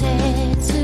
谁？